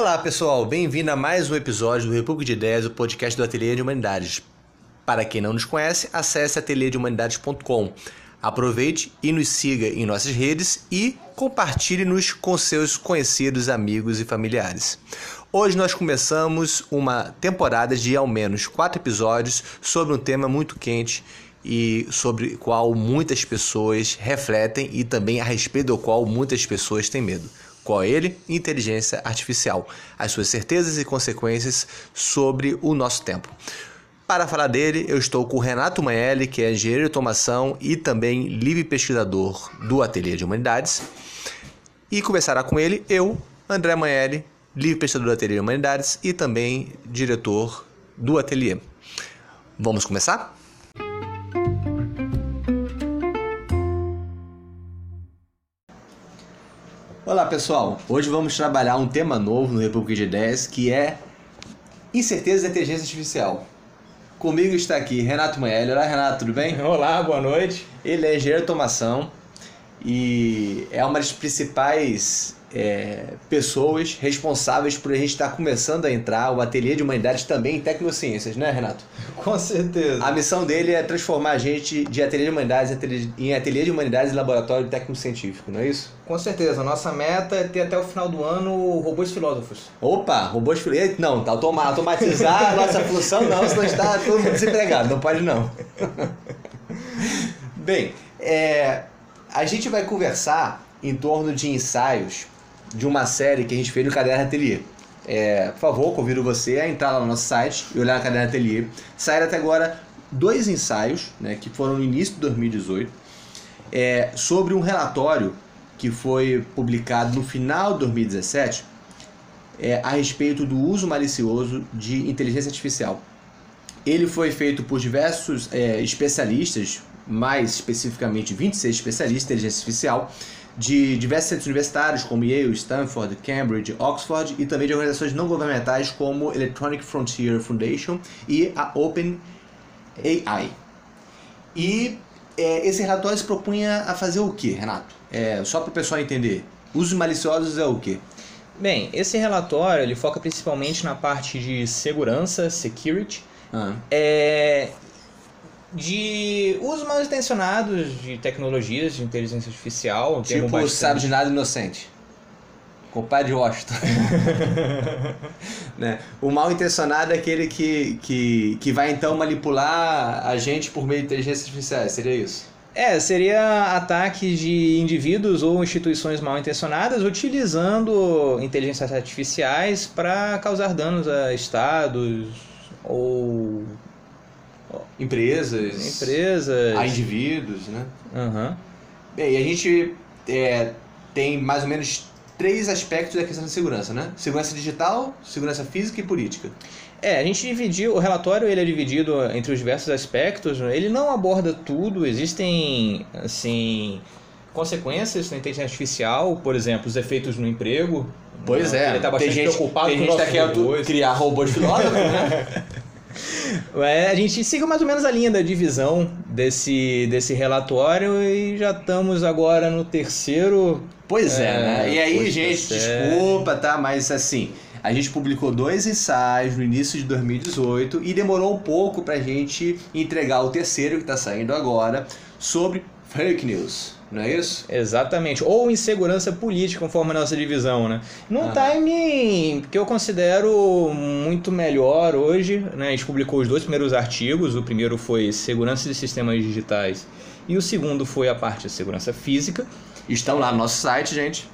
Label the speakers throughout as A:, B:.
A: Olá pessoal, bem-vindo a mais um episódio do República de Ideias, o podcast do Ateliê de Humanidades. Para quem não nos conhece, acesse ateliêdehumanidades.com. Aproveite e nos siga em nossas redes e compartilhe-nos com seus conhecidos, amigos e familiares. Hoje nós começamos uma temporada de ao menos quatro episódios sobre um tema muito quente e sobre o qual muitas pessoas refletem e também a respeito do qual muitas pessoas têm medo. Qual é ele? Inteligência artificial. As suas certezas e consequências sobre o nosso tempo. Para falar dele, eu estou com o Renato Manelli, que é engenheiro de automação e também livre pesquisador do Ateliê de Humanidades. E conversará com ele eu, André Manelli, livre pesquisador do Ateliê de Humanidades e também diretor do Ateliê. Vamos começar? Olá pessoal, hoje vamos trabalhar um tema novo no República de Ideias que é incerteza da inteligência artificial. Comigo está aqui Renato Manelli. Olá Renato, tudo bem?
B: Olá, boa noite.
A: Ele é engenheiro de automação e é uma das principais é, pessoas responsáveis por a gente estar começando a entrar o ateliê de humanidades também em tecnociências, né, Renato?
B: Com certeza.
A: A missão dele é transformar a gente de ateliê de humanidades em ateliê de humanidades e laboratório técnico-científico, não é isso?
B: Com certeza. Nossa meta é ter até o final do ano robôs filósofos.
A: Opa, robôs filósofos. Não, tá automatizar a nossa função, não, senão está todo mundo desempregado. Não pode, não. Bem, é, a gente vai conversar em torno de ensaios de uma série que a gente fez no Caderno Ateliê. É, por favor, convido você a entrar lá no nosso site e olhar no Caderno Ateliê. Saíram até agora dois ensaios, né, que foram no início de 2018, é, sobre um relatório que foi publicado no final de 2017 é, a respeito do uso malicioso de inteligência artificial. Ele foi feito por diversos é, especialistas, mais especificamente 26 especialistas em inteligência artificial, de diversos centros universitários como Yale, Stanford, Cambridge, Oxford e também de organizações não governamentais como Electronic Frontier Foundation e a Open AI. E é, esse relatório se propunha a fazer o que, Renato? É, só para o pessoal entender, usos maliciosos é o que?
B: Bem, esse relatório ele foca principalmente na parte de segurança, security, ah. é, de uso mal intencionados de tecnologias de inteligência artificial.
A: Tipo, bastante... sabe de nada inocente. Compadre Washington. né? O mal intencionado é aquele que, que, que vai então manipular a gente por meio de inteligência artificial, seria isso?
B: É, seria ataques de indivíduos ou instituições mal intencionadas utilizando inteligências artificiais para causar danos a estados ou
A: empresas,
B: empresas,
A: a indivíduos, né?
B: Uhum.
A: Bem, a gente é, tem mais ou menos três aspectos da questão de segurança, né? Segurança digital, segurança física e política.
B: É, a gente dividiu, o relatório ele é dividido entre os diversos aspectos, né? ele não aborda tudo, existem, assim, consequências na inteligência artificial, por exemplo, os efeitos no emprego.
A: Pois
B: né?
A: é,
B: ele tá bastante
A: tem gente,
B: preocupado
A: tem
B: com
A: gente que tá querendo criar robôs filósofos, né?
B: É, a gente siga mais ou menos a linha da divisão desse, desse relatório e já estamos agora no terceiro.
A: Pois é, é né? E aí, gente, desculpa, tá? Mas assim, a gente publicou dois ensaios no início de 2018 e demorou um pouco pra gente entregar o terceiro que tá saindo agora sobre fake news não é isso?
B: Exatamente. Ou insegurança política, conforme a nossa divisão, né? Num ah. timing que eu considero muito melhor hoje, né? A gente publicou os dois primeiros artigos. O primeiro foi Segurança de Sistemas Digitais e o segundo foi a parte de segurança física.
A: Estão lá no nosso site, gente.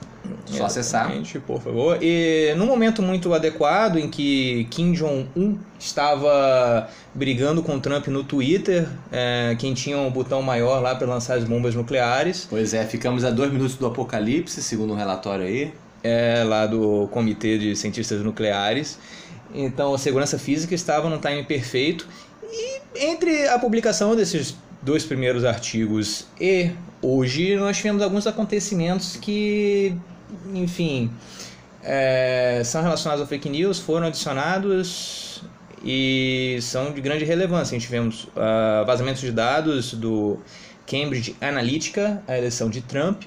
A: Só acessar.
B: por favor. E num momento muito adequado em que Kim Jong-un estava brigando com Trump no Twitter, é, quem tinha um botão maior lá para lançar as bombas nucleares.
A: Pois é, ficamos a dois minutos do apocalipse, segundo um relatório aí.
B: É, lá do Comitê de Cientistas Nucleares. Então, a segurança física estava no time perfeito. E entre a publicação desses dois primeiros artigos e hoje, nós tivemos alguns acontecimentos que enfim, é, são relacionados ao fake news, foram adicionados e são de grande relevância. A gente tivemos uh, vazamentos de dados do Cambridge Analytica, a eleição de Trump.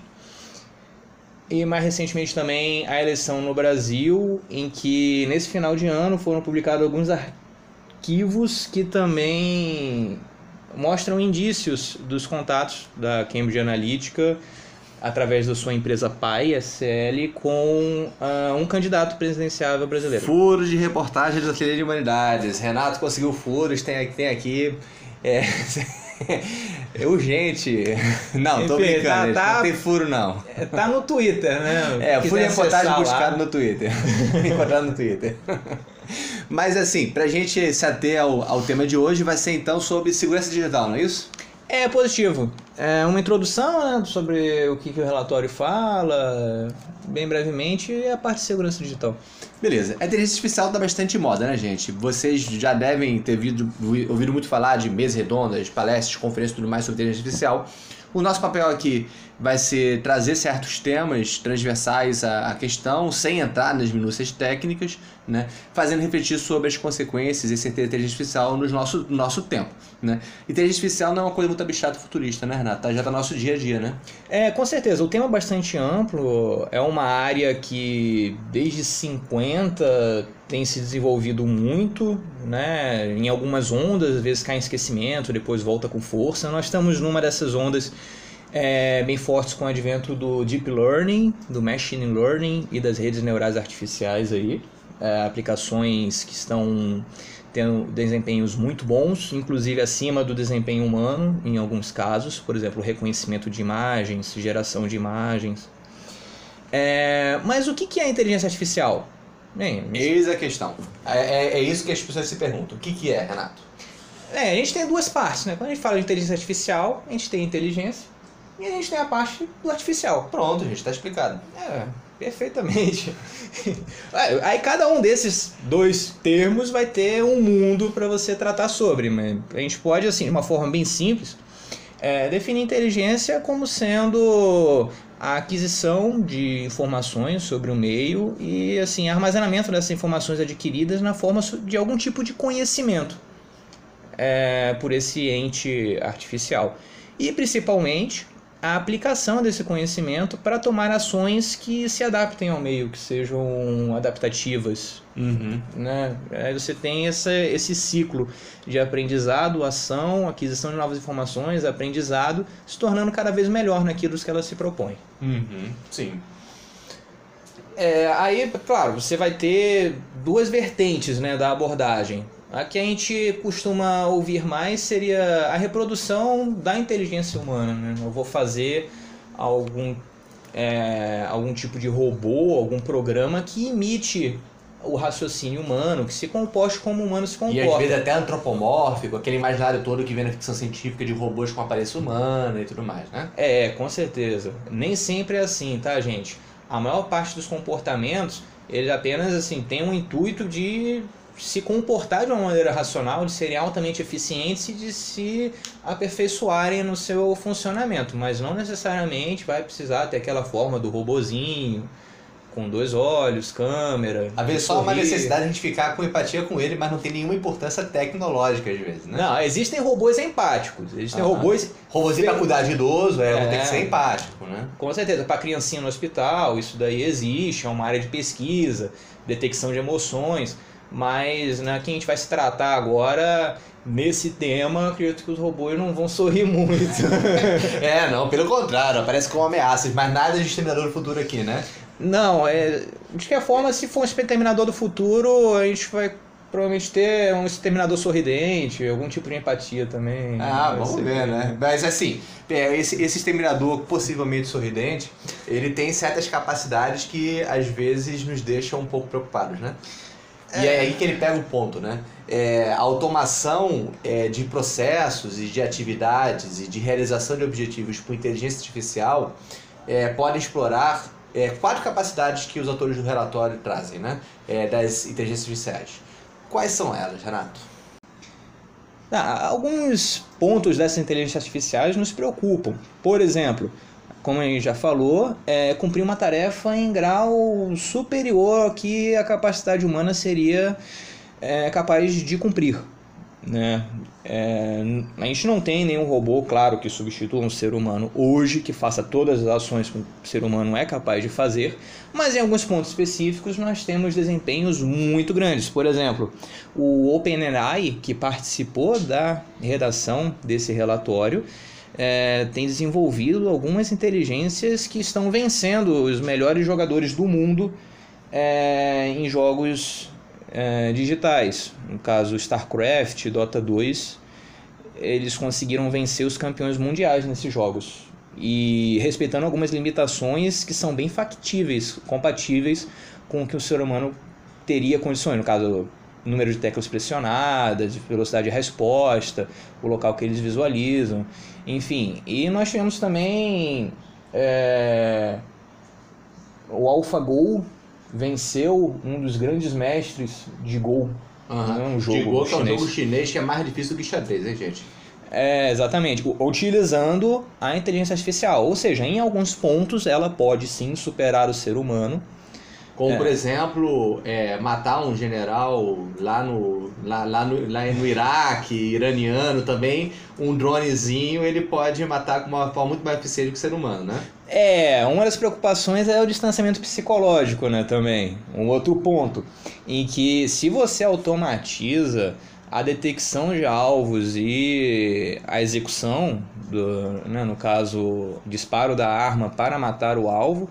B: E mais recentemente também a eleição no Brasil, em que nesse final de ano foram publicados alguns arquivos que também mostram indícios dos contatos da Cambridge Analytica através da sua empresa pai, SL, com uh, um candidato presidenciável brasileiro.
A: Furos de reportagem do Ateliê de Humanidades. Renato conseguiu furos, tem, tem aqui. É, é urgente. Não, tô brincando, tá, tá, não tem furo não.
B: Tá no Twitter, né?
A: É, furo de reportagem buscado no Twitter. Encontrado no Twitter. Mas assim, pra gente se ater ao, ao tema de hoje, vai ser então sobre segurança digital, não é isso?
B: É positivo. É uma introdução né, sobre o que, que o relatório fala, bem brevemente, e a parte de segurança digital.
A: Beleza. A inteligência artificial está bastante em moda, né, gente? Vocês já devem ter ouvido, ouvido muito falar de mesas redondas, palestras, conferências e tudo mais sobre inteligência artificial. O nosso papel aqui vai ser trazer certos temas transversais à, questão, sem entrar nas minúcias técnicas, né? fazendo refletir sobre as consequências e certeza inteligência artificial no nosso, no nosso tempo. Né? Inteligência artificial não é uma coisa muito abstrata futurista, né, Renato? Tá, já está no nosso dia a dia, né?
B: É, com certeza. O tema é bastante amplo, é uma área que desde 50 tem se desenvolvido muito, né? em algumas ondas, às vezes cai em esquecimento, depois volta com força. Nós estamos numa dessas ondas é, bem fortes com o advento do Deep Learning, do Machine Learning e das redes neurais artificiais aí. É, aplicações que estão tendo desempenhos muito bons, inclusive acima do desempenho humano em alguns casos, por exemplo, reconhecimento de imagens, geração de imagens. É, mas o que é inteligência artificial?
A: Bem, Eis a questão. É, é, é, isso que as pessoas se perguntam. O que, que é, Renato?
B: É, a gente tem duas partes, né? Quando a gente fala de inteligência artificial, a gente tem inteligência e a gente tem a parte do artificial.
A: Pronto, gente, está explicado.
B: É, perfeitamente. É, aí cada um desses dois termos vai ter um mundo para você tratar sobre. Mas a gente pode, assim, de uma forma bem simples, é, definir inteligência como sendo a aquisição de informações sobre o meio e assim armazenamento dessas informações adquiridas na forma de algum tipo de conhecimento é, por esse ente artificial e principalmente a aplicação desse conhecimento para tomar ações que se adaptem ao meio, que sejam adaptativas. Uhum. Né? Aí você tem essa, esse ciclo de aprendizado, ação, aquisição de novas informações, aprendizado, se tornando cada vez melhor naquilo que ela se propõe.
A: Uhum. Sim.
B: É, aí, claro, você vai ter duas vertentes né, da abordagem. A que a gente costuma ouvir mais seria a reprodução da inteligência humana. Né? Eu vou fazer algum, é, algum tipo de robô, algum programa que imite o raciocínio humano, que se comporte como o humano se comporta.
A: E às vezes até antropomórfico, aquele imaginário todo que vem na ficção científica de robôs com aparência humana e tudo mais, né?
B: É, com certeza. Nem sempre é assim, tá, gente? A maior parte dos comportamentos, eles apenas assim, tem um intuito de se comportar de uma maneira racional, de serem altamente eficientes e de se aperfeiçoarem no seu funcionamento, mas não necessariamente vai precisar ter aquela forma do robozinho com dois olhos, câmera.
A: Às vezes só uma necessidade de a gente ficar com empatia com ele, mas não tem nenhuma importância tecnológica às vezes, né?
B: Não, existem robôs empáticos. Existem uhum. robôs.
A: Robôzinho para cuidar de idoso, é, é, tem que ser empático, né?
B: Com certeza. Para criancinha no hospital, isso daí existe, é uma área de pesquisa, detecção de emoções. Mas né, que a gente vai se tratar agora nesse tema, acredito que os robôs não vão sorrir muito.
A: é, não, pelo contrário, aparece como ameaças, mas nada de exterminador do futuro aqui, né?
B: Não, é, de qualquer forma, se for um exterminador do futuro, a gente vai provavelmente ter um exterminador sorridente, algum tipo de empatia também.
A: Ah, vamos ver, né? Mas assim, é, esse, esse exterminador possivelmente sorridente, ele tem certas capacidades que às vezes nos deixam um pouco preocupados, né? E é aí que ele pega o ponto, né? É, a automação é, de processos e de atividades e de realização de objetivos por inteligência artificial é, pode explorar é, quatro capacidades que os autores do relatório trazem, né? É, das inteligências artificiais. Quais são elas, Renato?
B: Ah, alguns pontos dessas inteligências artificiais nos preocupam. Por exemplo, como a gente já falou, é cumprir uma tarefa em grau superior ao que a capacidade humana seria é, capaz de cumprir. né? É, a gente não tem nenhum robô, claro, que substitua um ser humano hoje, que faça todas as ações que o ser humano é capaz de fazer, mas em alguns pontos específicos nós temos desempenhos muito grandes. Por exemplo, o OpenAI, que participou da redação desse relatório, é, tem desenvolvido algumas inteligências que estão vencendo os melhores jogadores do mundo é, em jogos é, digitais. No caso, StarCraft, Dota 2, eles conseguiram vencer os campeões mundiais nesses jogos. E respeitando algumas limitações que são bem factíveis, compatíveis com o que o ser humano teria condições. No caso, número de teclas pressionadas, velocidade de resposta, o local que eles visualizam, enfim. E nós tivemos também é, o AlphaGo, venceu um dos grandes mestres de Go.
A: Uhum. Um jogo de Go, que é um jogo chinês que é mais difícil do que xadrez, hein, gente?
B: É, exatamente. Utilizando a inteligência artificial. Ou seja, em alguns pontos ela pode sim superar o ser humano.
A: Como, é. por exemplo, é, matar um general lá no, lá, lá, no, lá no Iraque, iraniano também, um dronezinho ele pode matar com uma forma muito mais eficiente que o ser humano, né?
B: É, uma das preocupações é o distanciamento psicológico, né, também. Um outro ponto, em que se você automatiza a detecção de alvos e a execução, do, né, no caso, disparo da arma para matar o alvo,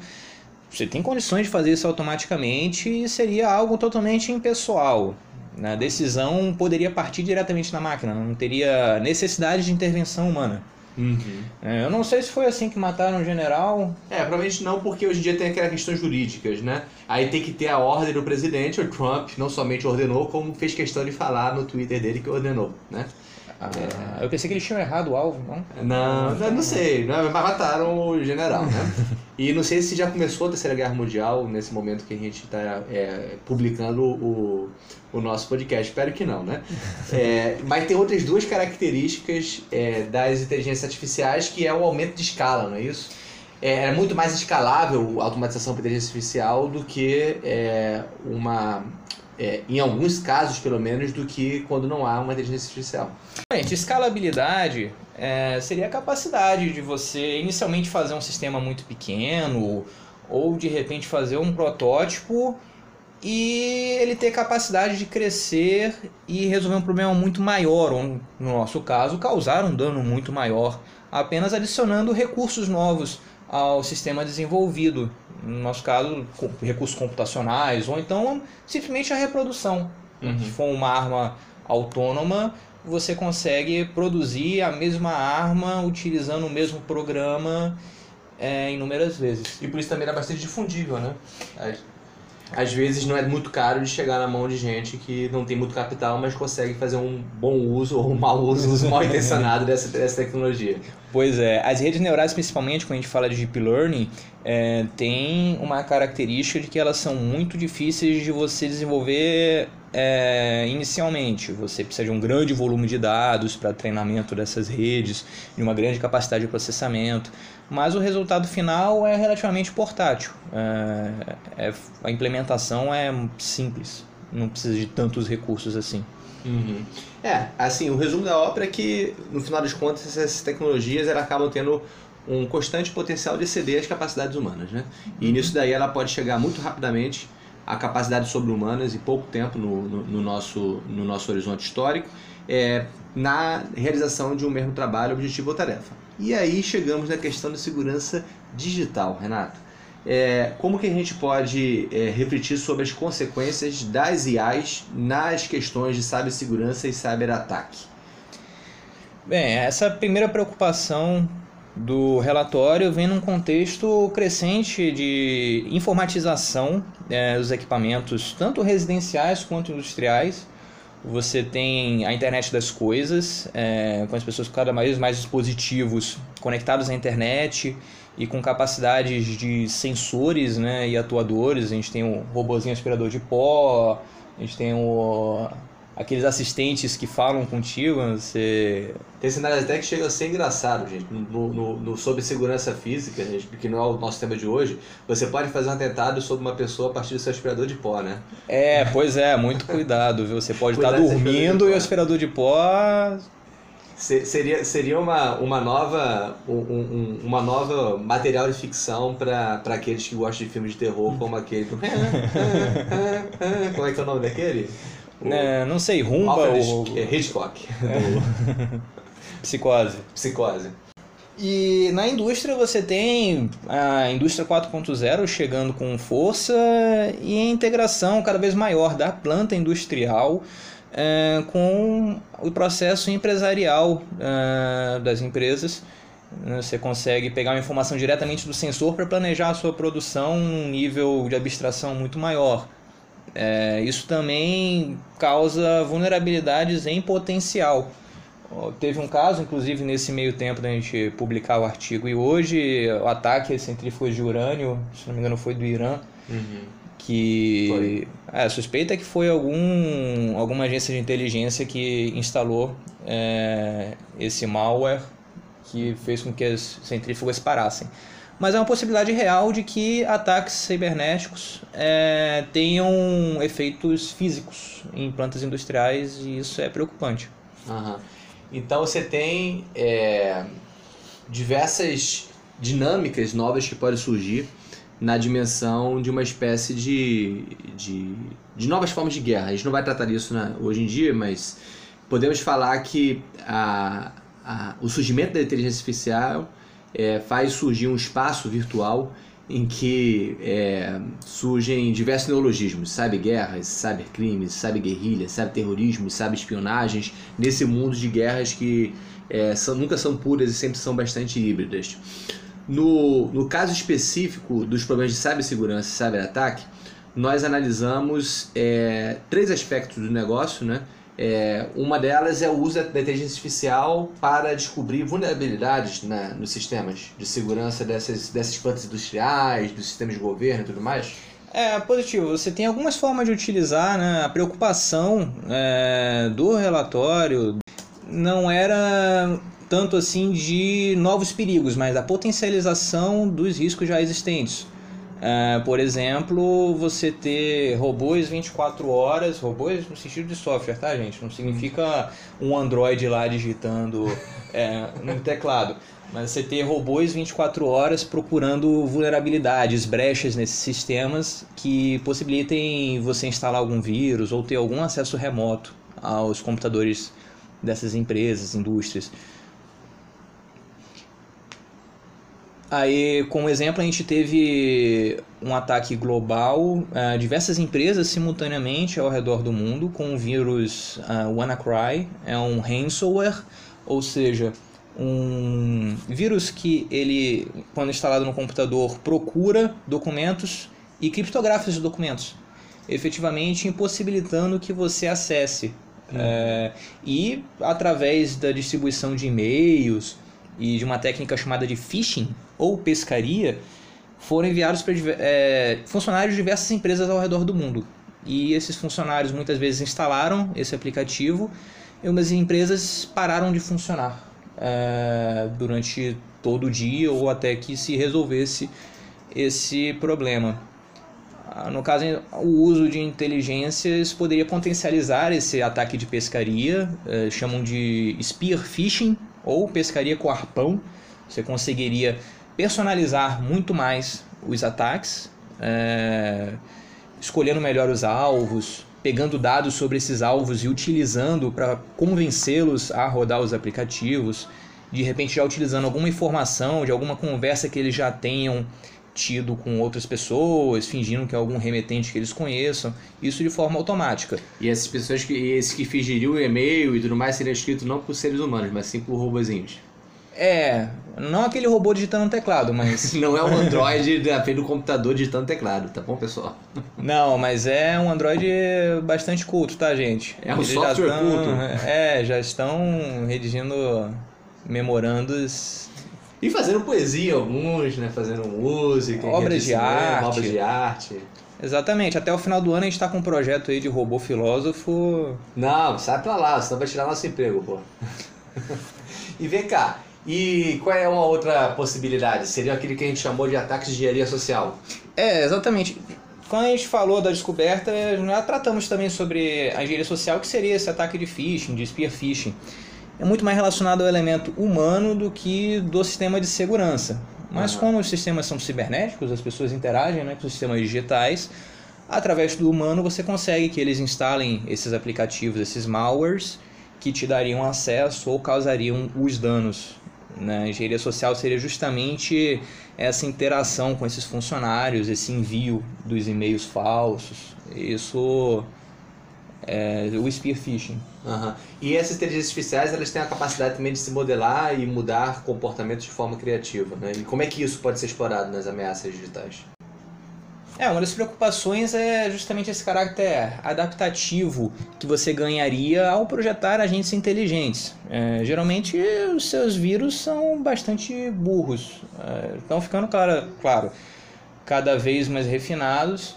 B: você tem condições de fazer isso automaticamente e seria algo totalmente impessoal. A decisão poderia partir diretamente da máquina, não teria necessidade de intervenção humana. Uhum. É, eu não sei se foi assim que mataram o general.
A: É, provavelmente não, porque hoje em dia tem aquelas questões jurídicas, né? Aí tem que ter a ordem do presidente, o Trump não somente ordenou, como fez questão de falar no Twitter dele que ordenou, né?
B: Ah, eu pensei que eles tinham errado o alvo, não?
A: Não, não, sei, mas mataram o general, né? e não sei se já começou a Terceira Guerra Mundial nesse momento que a gente está é, publicando o, o nosso podcast. Espero que não, né? É, mas tem outras duas características é, das inteligências artificiais que é o aumento de escala, não é isso? É, é muito mais escalável a automatização para inteligência artificial do que é, uma é, em alguns casos pelo menos, do que quando não há uma inteligência artificial.
B: Gente, escalabilidade é, seria a capacidade de você inicialmente fazer um sistema muito pequeno ou de repente fazer um protótipo e ele ter capacidade de crescer e resolver um problema muito maior, ou no nosso caso, causar um dano muito maior, apenas adicionando recursos novos ao sistema desenvolvido no nosso caso, recursos computacionais, ou então simplesmente a reprodução. Uhum. Se for uma arma autônoma, você consegue produzir a mesma arma utilizando o mesmo programa é, inúmeras vezes.
A: E por isso também era bastante difundível, né? Às vezes não é muito caro de chegar na mão de gente que não tem muito capital, mas consegue fazer um bom uso ou um mau uso, mal intencionado dessa, dessa tecnologia.
B: Pois é, as redes neurais, principalmente quando a gente fala de deep learning, é, tem uma característica de que elas são muito difíceis de você desenvolver é, inicialmente. Você precisa de um grande volume de dados para treinamento dessas redes, de uma grande capacidade de processamento mas o resultado final é relativamente portátil. É, é, a implementação é simples, não precisa de tantos recursos assim.
A: Uhum. É, assim, o resumo da ópera é que, no final das contas, essas tecnologias elas acabam tendo um constante potencial de exceder as capacidades humanas, né? E uhum. nisso daí ela pode chegar muito rapidamente a capacidades sobre-humanas em pouco tempo no, no, no, nosso, no nosso horizonte histórico, é, na realização de um mesmo trabalho, objetivo ou tarefa. E aí chegamos na questão da segurança digital, Renato. É, como que a gente pode é, refletir sobre as consequências das IAs nas questões de cibersegurança e cyberataque?
B: Bem, essa primeira preocupação do relatório vem num contexto crescente de informatização é, dos equipamentos, tanto residenciais quanto industriais, você tem a internet das coisas, é, com as pessoas cada vez mais dispositivos conectados à internet e com capacidades de sensores né, e atuadores. A gente tem o robozinho aspirador de pó, a gente tem o, aqueles assistentes que falam contigo, você...
A: Tem cenários até que chegam a ser engraçado, gente. No, no, no, sobre segurança física, gente, que não é o nosso tema de hoje, você pode fazer um atentado sobre uma pessoa a partir do seu aspirador de pó, né?
B: É, pois é, muito cuidado, viu? Você pode estar dormindo e o aspirador de pó
A: seria, seria uma, uma nova um, um, uma nova material de ficção para aqueles que gostam de filmes de terror como aquele como é que é o nome daquele
B: o, é, não sei Rumba
A: ou Hitchcock
B: é. Psicose
A: Psicose
B: e na indústria você tem a indústria 4.0 chegando com força e a integração cada vez maior da planta industrial é, com o processo empresarial é, das empresas. Você consegue pegar uma informação diretamente do sensor para planejar a sua produção num nível de abstração muito maior. É, isso também causa vulnerabilidades em potencial. Teve um caso, inclusive, nesse meio tempo da gente publicar o artigo, e hoje o ataque a centrífugas de urânio, se não me engano, foi do Irã. Uhum que é, a suspeita é que foi algum, alguma agência de inteligência que instalou é, esse malware que fez com que as centrífugas parassem. Mas é uma possibilidade real de que ataques cibernéticos é, tenham efeitos físicos em plantas industriais e isso é preocupante.
A: Uhum. Então você tem é, diversas dinâmicas novas que podem surgir na dimensão de uma espécie de, de, de novas formas de guerra. A gente não vai tratar disso né, hoje em dia, mas podemos falar que a, a, o surgimento da inteligência artificial é, faz surgir um espaço virtual em que é, surgem diversos neologismos, cyberguerras, cybercrimes, cyberguerrilhas, cyberterrorismo, cyberespionagens, nesse mundo de guerras que é, são, nunca são puras e sempre são bastante híbridas. No, no caso específico dos problemas de cibersegurança e cyberataque, nós analisamos é, três aspectos do negócio, né? É, uma delas é o uso da inteligência artificial para descobrir vulnerabilidades né, nos sistemas de segurança dessas, dessas plantas industriais, dos sistemas de governo e tudo mais.
B: É positivo. Você tem algumas formas de utilizar né, a preocupação é, do relatório. Não era tanto assim de novos perigos, mas da potencialização dos riscos já existentes. Uh, por exemplo, você ter robôs 24 horas, robôs no sentido de software, tá, gente? Não significa um Android lá digitando é, no teclado, mas você ter robôs 24 horas procurando vulnerabilidades, brechas nesses sistemas que possibilitem você instalar algum vírus ou ter algum acesso remoto aos computadores dessas empresas, indústrias. Aí, como exemplo, a gente teve um ataque global, uh, diversas empresas simultaneamente ao redor do mundo com o vírus uh, WannaCry, é um ransomware, ou seja, um vírus que ele, quando instalado no computador, procura documentos e criptografa esses documentos, efetivamente impossibilitando que você acesse. Hum. Uh, e através da distribuição de e-mails e de uma técnica chamada de phishing, ou pescaria foram enviados para é, funcionários de diversas empresas ao redor do mundo. E esses funcionários muitas vezes instalaram esse aplicativo e umas empresas pararam de funcionar é, durante todo o dia ou até que se resolvesse esse problema. Ah, no caso, o uso de inteligências poderia potencializar esse ataque de pescaria, é, chamam de spear phishing ou pescaria com arpão. Você conseguiria personalizar muito mais os ataques, é, escolhendo melhor os alvos, pegando dados sobre esses alvos e utilizando para convencê-los a rodar os aplicativos, de repente já utilizando alguma informação de alguma conversa que eles já tenham tido com outras pessoas, fingindo que é algum remetente que eles conheçam, isso de forma automática.
A: E essas pessoas que esses que fingiriam o e-mail e tudo mais seriam escritos não por seres humanos, mas sim por robozinhos.
B: É, não aquele robô digitando teclado, mas.
A: não é um Android da frente do computador digitando teclado, tá bom, pessoal?
B: Não, mas é um Android bastante culto, tá, gente?
A: É um Eles software
B: estão,
A: culto.
B: É, já estão redigindo memorandos.
A: E fazendo poesia alguns, né? Fazendo música.
B: Obras de arte.
A: Obras de arte.
B: Exatamente. Até o final do ano a gente está com um projeto aí de robô filósofo.
A: Não, sai pra lá, senão vai tirar nosso emprego, pô. e vem cá, e qual é uma outra possibilidade? Seria aquele que a gente chamou de ataques de engenharia social.
B: É, exatamente. Quando a gente falou da descoberta, já tratamos também sobre a engenharia social, que seria esse ataque de phishing, de spear phishing. É muito mais relacionado ao elemento humano do que do sistema de segurança. Mas uhum. como os sistemas são cibernéticos, as pessoas interagem né, com os sistemas digitais, através do humano você consegue que eles instalem esses aplicativos, esses malwares, que te dariam acesso ou causariam os danos. Né? A engenharia social seria justamente essa interação com esses funcionários, esse envio dos e-mails falsos. Isso é o spear phishing.
A: Uhum. E essas inteligências artificiais elas têm a capacidade também de se modelar e mudar comportamentos de forma criativa. Né? E como é que isso pode ser explorado nas ameaças digitais?
B: É, uma das preocupações é justamente esse caráter adaptativo que você ganharia ao projetar agentes inteligentes. É, geralmente os seus vírus são bastante burros, é, estão ficando claro, claro, cada vez mais refinados,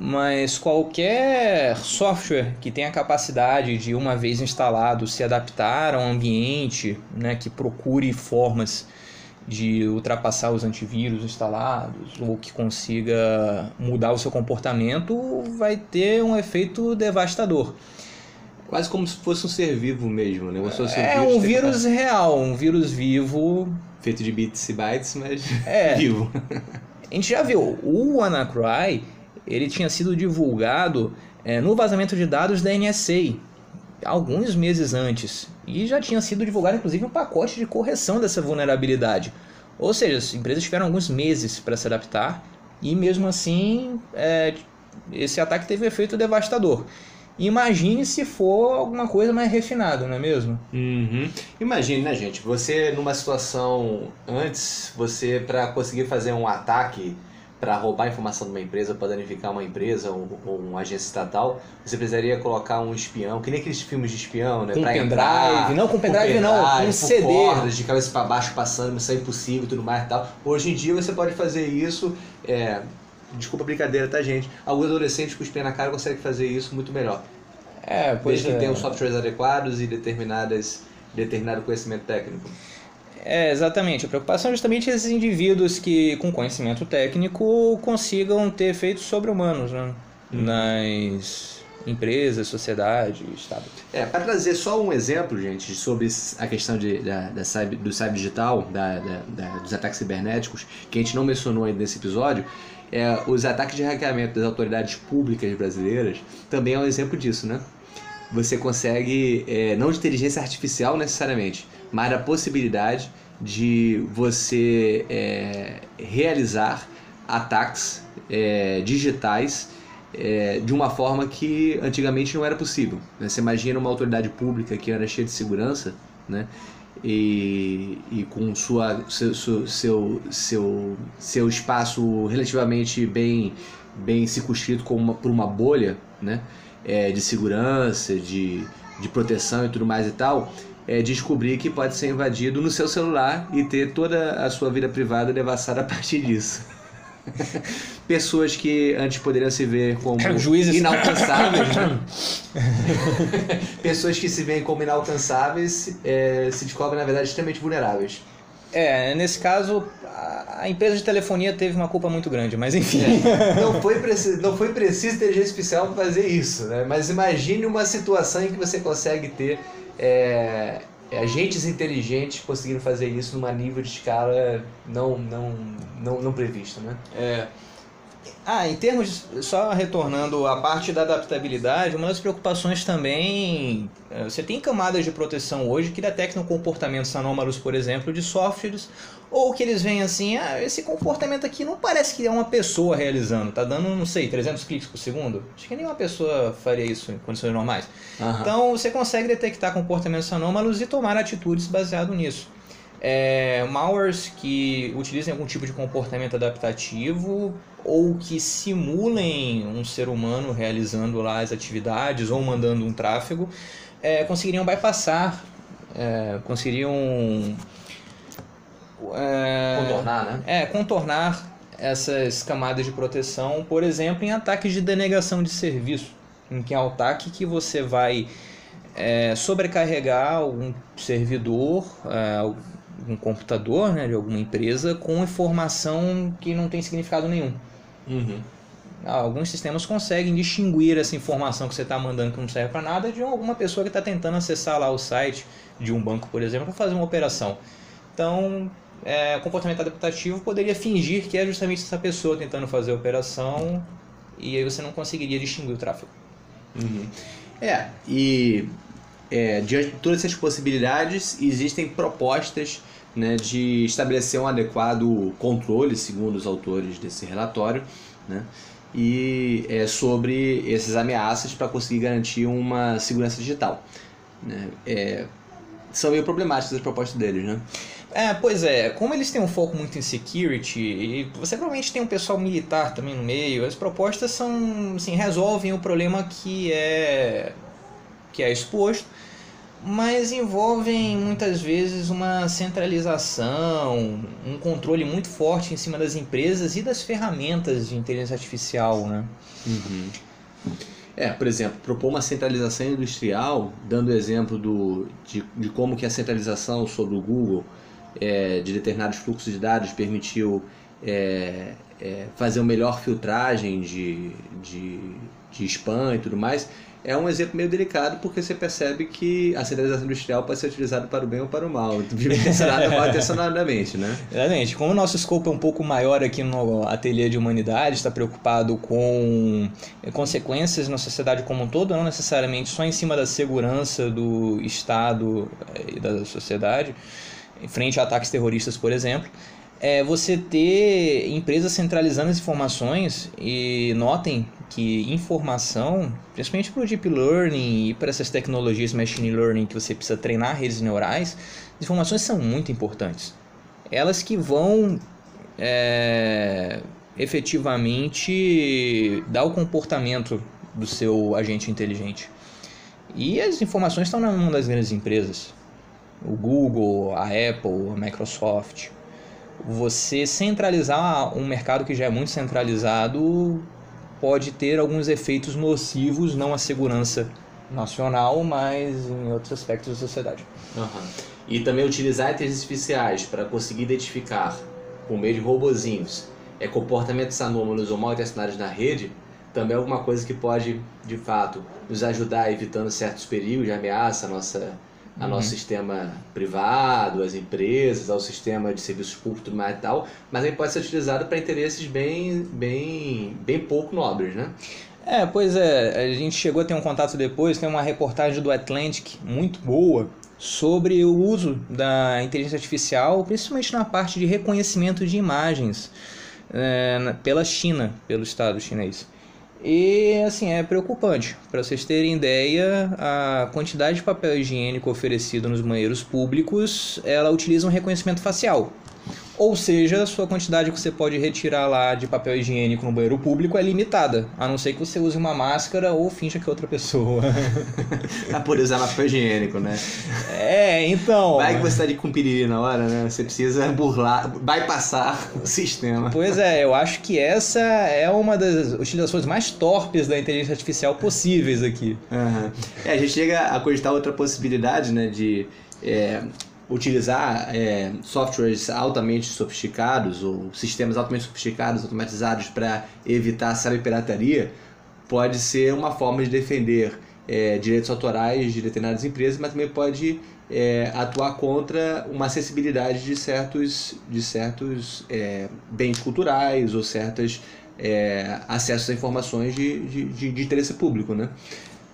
B: mas qualquer software que tenha a capacidade de, uma vez instalado, se adaptar a um ambiente né, que procure formas de ultrapassar os antivírus instalados ou que consiga mudar o seu comportamento, vai ter um efeito devastador.
A: Quase como se fosse um ser vivo mesmo, né?
B: é um vírus real, um vírus vivo.
A: Feito de bits e bytes, mas é. vivo.
B: A gente já viu, o WannaCry, ele tinha sido divulgado é, no vazamento de dados da NSA, alguns meses antes. E já tinha sido divulgado, inclusive, um pacote de correção dessa vulnerabilidade. Ou seja, as empresas tiveram alguns meses para se adaptar e, mesmo assim, é, esse ataque teve um efeito devastador. Imagine se for alguma coisa mais refinada, não é mesmo?
A: Uhum. Imagine, né, gente? Você, numa situação antes, você, para conseguir fazer um ataque para roubar informação de uma empresa, para danificar uma empresa ou, ou, uma agência estatal, você precisaria colocar um espião, que nem aqueles filmes de espião, né?
B: Com pra pendrive, entrar, não com pendrive, com não, com CD.
A: cordas de cabeça para baixo passando, isso é impossível e tudo mais e tal. Hoje em dia você pode fazer isso, é, desculpa a brincadeira, tá gente? Alguns adolescentes com espinha na cara conseguem fazer isso muito melhor.
B: É, pois
A: Desde
B: é.
A: que tenham softwares adequados e determinadas, determinado conhecimento técnico.
B: É, exatamente. A preocupação é justamente esses indivíduos que, com conhecimento técnico, consigam ter efeitos sobre-humanos né? Uhum. nas empresas, sociedade, Estado.
A: É, para trazer só um exemplo, gente, sobre a questão de, da, da cyber, do cyber digital, da, da, dos ataques cibernéticos, que a gente não mencionou ainda nesse episódio, é, os ataques de hackeamento das autoridades públicas brasileiras também é um exemplo disso, né? Você consegue, é, não de inteligência artificial necessariamente, mas a possibilidade de você é, realizar ataques é, digitais é, de uma forma que antigamente não era possível. Né? Você imagina uma autoridade pública que era cheia de segurança, né? E, e com sua, seu, seu, seu, seu espaço relativamente bem, bem circunscrito uma, por uma bolha né? É, de segurança, de, de proteção e tudo mais e tal, é, descobrir que pode ser invadido no seu celular e ter toda a sua vida privada devassada a partir disso. Pessoas que antes poderiam se ver como
B: Juízes.
A: inalcançáveis, né? pessoas que se veem como inalcançáveis é, se descobrem, na verdade, extremamente vulneráveis.
B: É, nesse caso, a empresa de telefonia teve uma culpa muito grande, mas enfim.
A: É, não, foi preciso, não foi preciso inteligência especial para fazer isso, né? Mas imagine uma situação em que você consegue ter é, agentes inteligentes conseguindo fazer isso numa nível de escala não, não, não, não previsto, né?
B: É. Ah, em termos, só retornando à parte da adaptabilidade, uma das preocupações também, é, você tem camadas de proteção hoje que detectam comportamentos anômalos, por exemplo, de softwares, ou que eles veem assim, ah, esse comportamento aqui não parece que é uma pessoa realizando, tá dando, não sei, 300 cliques por segundo? Acho que nenhuma pessoa faria isso em condições normais. Uhum. Então, você consegue detectar comportamentos anômalos e tomar atitudes baseado nisso é, malwares que utilizem algum tipo de comportamento adaptativo ou que simulem um ser humano realizando lá as atividades ou mandando um tráfego, é, conseguiriam bypassar, é, conseguiriam
A: é, contornar, né?
B: É, contornar essas camadas de proteção, por exemplo, em ataques de denegação de serviço, em que é o ataque que você vai é, sobrecarregar algum servidor, é, um computador né, de alguma empresa com informação que não tem significado nenhum.
A: Uhum.
B: Alguns sistemas conseguem distinguir essa informação que você está mandando que não serve para nada de alguma pessoa que está tentando acessar lá o site de um banco, por exemplo, para fazer uma operação. Então, é, comportamento adaptativo poderia fingir que é justamente essa pessoa tentando fazer a operação e aí você não conseguiria distinguir o tráfego.
A: Uhum. É, e é, diante de todas essas possibilidades, existem propostas né, de estabelecer um adequado controle, segundo os autores desse relatório, né, e é, sobre essas ameaças para conseguir garantir uma segurança digital. Né. É, são meio problemáticas as propostas deles, né?
B: É, pois é, como eles têm um foco muito em security, e você provavelmente tem um pessoal militar também no meio, as propostas são, assim, resolvem o problema que é que é exposto, mas envolvem muitas vezes uma centralização, um controle muito forte em cima das empresas e das ferramentas de inteligência artificial, né?
A: Uhum. É, por exemplo, propor uma centralização industrial, dando exemplo do, de, de como que a centralização sobre o Google é, de determinados fluxos de dados permitiu é, é, fazer uma melhor filtragem de, de, de spam e tudo mais, é um exemplo meio delicado porque você percebe que a centralização industrial pode ser utilizada para o bem ou para o mal, intencionada mal intencionadamente, né?
B: Exatamente. Como o nosso escopo é um pouco maior aqui no Ateliê de Humanidade, está preocupado com consequências na sociedade como um todo, não necessariamente só em cima da segurança do Estado e da sociedade, frente a ataques terroristas, por exemplo, é você ter empresas centralizando as informações e notem que informação, principalmente para o deep learning e para essas tecnologias machine learning que você precisa treinar redes neurais, as informações são muito importantes. Elas que vão é, efetivamente dar o comportamento do seu agente inteligente. E as informações estão na mão das grandes empresas o Google, a Apple, a Microsoft. Você centralizar um mercado que já é muito centralizado pode ter alguns efeitos nocivos, não à segurança nacional, mas em outros aspectos da sociedade.
A: Uhum. E também utilizar inteligências artificiais para conseguir identificar, por meio de robozinhos, é, comportamentos anômalos ou mal intencionados na rede, também é alguma coisa que pode, de fato, nos ajudar evitando certos perigos de ameaça à nossa ao uhum. nosso sistema privado, às empresas, ao sistema de serviços públicos e tal, mas aí pode ser utilizado para interesses bem, bem, bem pouco nobres, né?
B: É, pois é, a gente chegou a ter um contato depois, tem uma reportagem do Atlantic muito boa sobre o uso da inteligência artificial, principalmente na parte de reconhecimento de imagens é, pela China, pelo Estado chinês. E assim, é preocupante. Para vocês terem ideia, a quantidade de papel higiênico oferecido nos banheiros públicos, ela utiliza um reconhecimento facial. Ou seja, a sua quantidade que você pode retirar lá de papel higiênico no banheiro público é limitada, a não ser que você use uma máscara ou finja que é outra pessoa.
A: pra poder usar papel higiênico, né?
B: É, então.
A: Vai que você tá de com piriri na hora, né? Você precisa burlar, bypassar o sistema.
B: Pois é, eu acho que essa é uma das utilizações mais torpes da inteligência artificial possíveis aqui.
A: Uhum. É, a gente chega a cogitar outra possibilidade, né? De. É, utilizar é, softwares altamente sofisticados ou sistemas altamente sofisticados, automatizados para evitar cyberpirataria, pode ser uma forma de defender é, direitos autorais de determinadas empresas, mas também pode é, atuar contra uma acessibilidade de certos, de certos é, bens culturais ou certos é, acessos a informações de, de, de, interesse público. Né?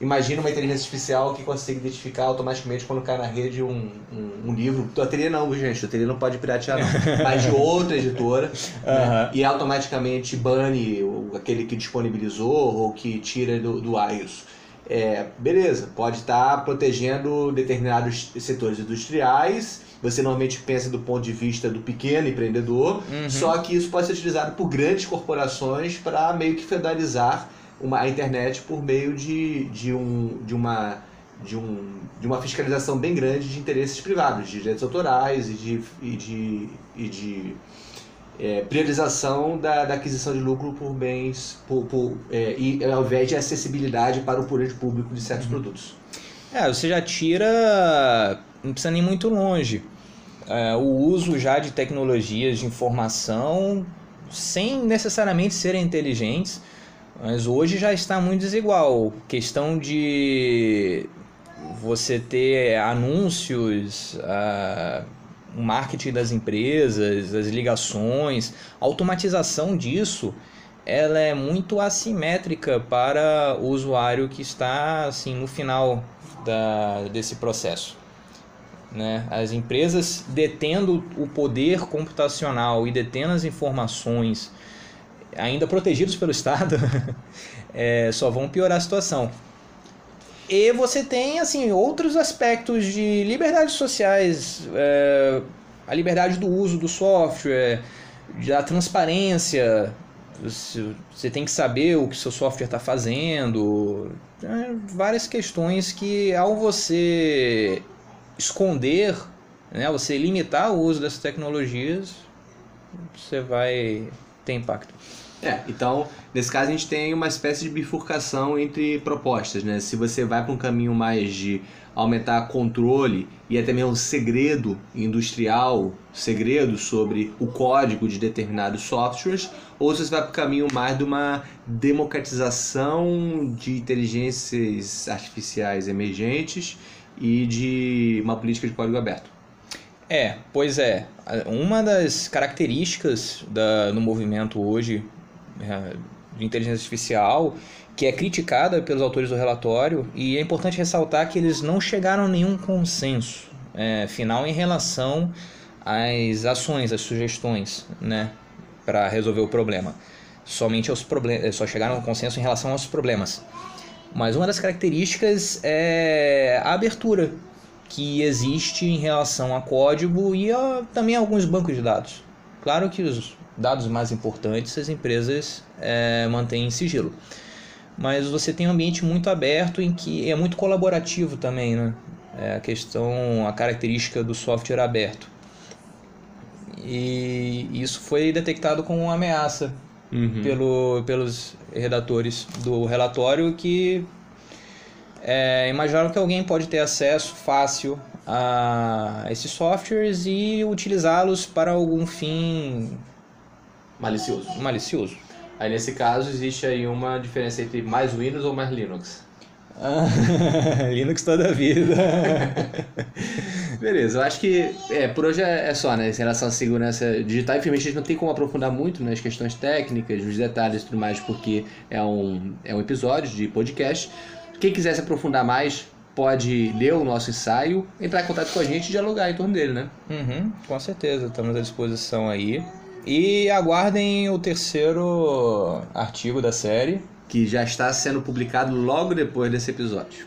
A: Imagina uma inteligência artificial que consiga identificar automaticamente quando cai na rede um, um, um livro. Do ateliê não, gente. O ateliê não pode piratear, não. Mas de outra editora. né? E automaticamente bane aquele que disponibilizou ou que tira do, do iOS. É, beleza, pode estar protegendo determinados setores industriais. Você normalmente pensa do ponto de vista do pequeno empreendedor, uhum. só que isso pode ser utilizado por grandes corporações para meio que feudalizar uma, a internet por meio de, de, um, de, uma, de, um, de uma fiscalização bem grande de interesses privados, de direitos autorais e de, e de, e de é, priorização da, da, aquisição de lucro por bens por, por, é, e ao invés de acessibilidade para o poder público de certos uhum. produtos.
B: É, você já tira, não precisa nem muito longe, é, o uso já de tecnologias de informação sem necessariamente serem inteligentes, mas hoje já está muito desigual. Questão de você ter anúncios, uh, o marketing das empresas, as ligações, a automatização disso, ela é muito assimétrica para o usuário que está assim no final da, desse processo. Né? As empresas detendo o poder computacional e detendo as informações, ainda protegidos pelo Estado, é, só vão piorar a situação. E você tem assim outros aspectos de liberdades sociais, é, a liberdade do uso do software, da transparência. Você, você tem que saber o que seu software está fazendo. É, várias questões que ao você esconder, né, você limitar o uso dessas tecnologias, você vai ter impacto.
A: É, então, nesse caso a gente tem uma espécie de bifurcação entre propostas, né? Se você vai para um caminho mais de aumentar controle e até mesmo segredo industrial, segredo sobre o código de determinados softwares, ou se você vai para o caminho mais de uma democratização de inteligências artificiais emergentes e de uma política de código aberto.
B: É, pois é. Uma das características da, no movimento hoje é, de inteligência artificial, que é criticada pelos autores do relatório, e é importante ressaltar que eles não chegaram a nenhum consenso é, final em relação às ações, às sugestões, né, para resolver o problema. Somente aos problemas, só chegaram a um consenso em relação aos problemas. Mas uma das características é a abertura que existe em relação a código e a, também a alguns bancos de dados. Claro que os dados mais importantes as empresas é, mantêm em sigilo. Mas você tem um ambiente muito aberto em que é muito colaborativo também, né? É a questão, a característica do software aberto. E isso foi detectado como uma ameaça uhum. pelo, pelos redatores do relatório que é, imaginaram que alguém pode ter acesso fácil a esses softwares e utilizá-los para algum fim
A: Malicioso.
B: Malicioso.
A: Aí nesse caso existe aí uma diferença entre mais Windows ou mais Linux.
B: Linux toda a vida.
A: Beleza, eu acho que é, por hoje é, é só, né? Em relação à segurança digital, infelizmente a gente não tem como aprofundar muito nas questões técnicas, nos detalhes e tudo mais, porque é um, é um episódio de podcast. Quem quiser se aprofundar mais, pode ler o nosso ensaio, entrar em contato com a gente e dialogar em torno dele, né?
B: Uhum, com certeza, estamos à disposição aí. E aguardem o terceiro artigo da série.
A: Que já está sendo publicado logo depois desse episódio.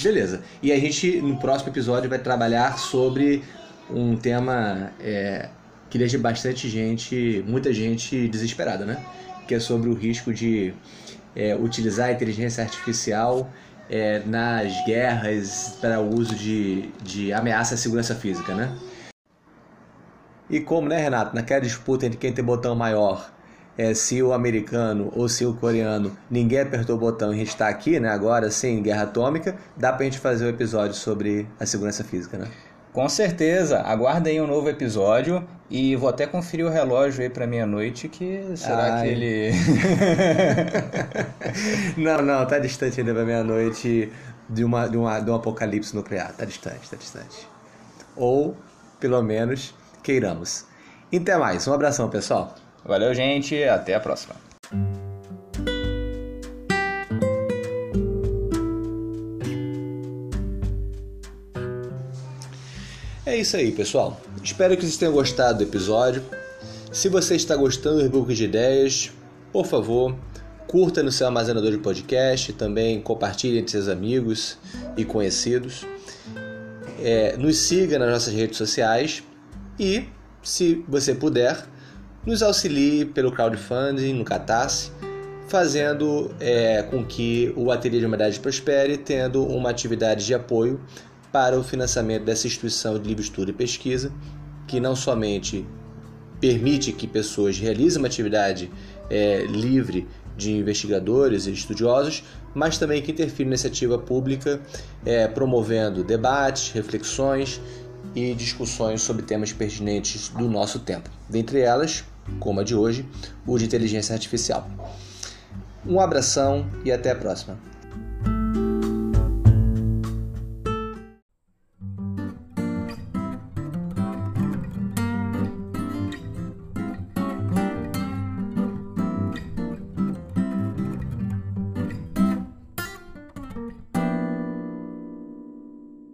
A: Beleza. E a gente, no próximo episódio, vai trabalhar sobre um tema é, que deixa bastante gente, muita gente desesperada, né? Que é sobre o risco de é, utilizar a inteligência artificial é, nas guerras para o uso de, de ameaça à segurança física, né? E como, né, Renato, naquela disputa entre quem tem botão maior, é, se o americano ou se o coreano, ninguém apertou o botão e a gente está aqui, né, agora, sem guerra atômica, dá pra gente fazer um episódio sobre a segurança física, né?
B: Com certeza, aguardem um novo episódio e vou até conferir o relógio aí para meia-noite que será Ai. que ele
A: Não, não, tá distante ainda para meia-noite de uma de uma de um apocalipse nuclear, tá distante, tá distante. Ou pelo menos queiramos. Até mais, um abração, pessoal.
B: Valeu, gente, até a próxima.
A: É isso aí, pessoal. Espero que vocês tenham gostado do episódio. Se você está gostando do Rebook de Ideias, por favor, curta no seu armazenador de podcast, também compartilhe entre seus amigos e conhecidos. É, nos siga nas nossas redes sociais e, se você puder, nos auxilie pelo crowdfunding no Catarse, fazendo é, com que o Ateliê de Humanidade prospere, tendo uma atividade de apoio para o financiamento dessa instituição de livro estudo e pesquisa, que não somente permite que pessoas realizem uma atividade é, livre de investigadores e estudiosos, mas também que interfere na iniciativa pública, é, promovendo debates, reflexões e discussões sobre temas pertinentes do nosso tempo. Dentre elas, como a de hoje, o de inteligência artificial. Um abração e até a próxima.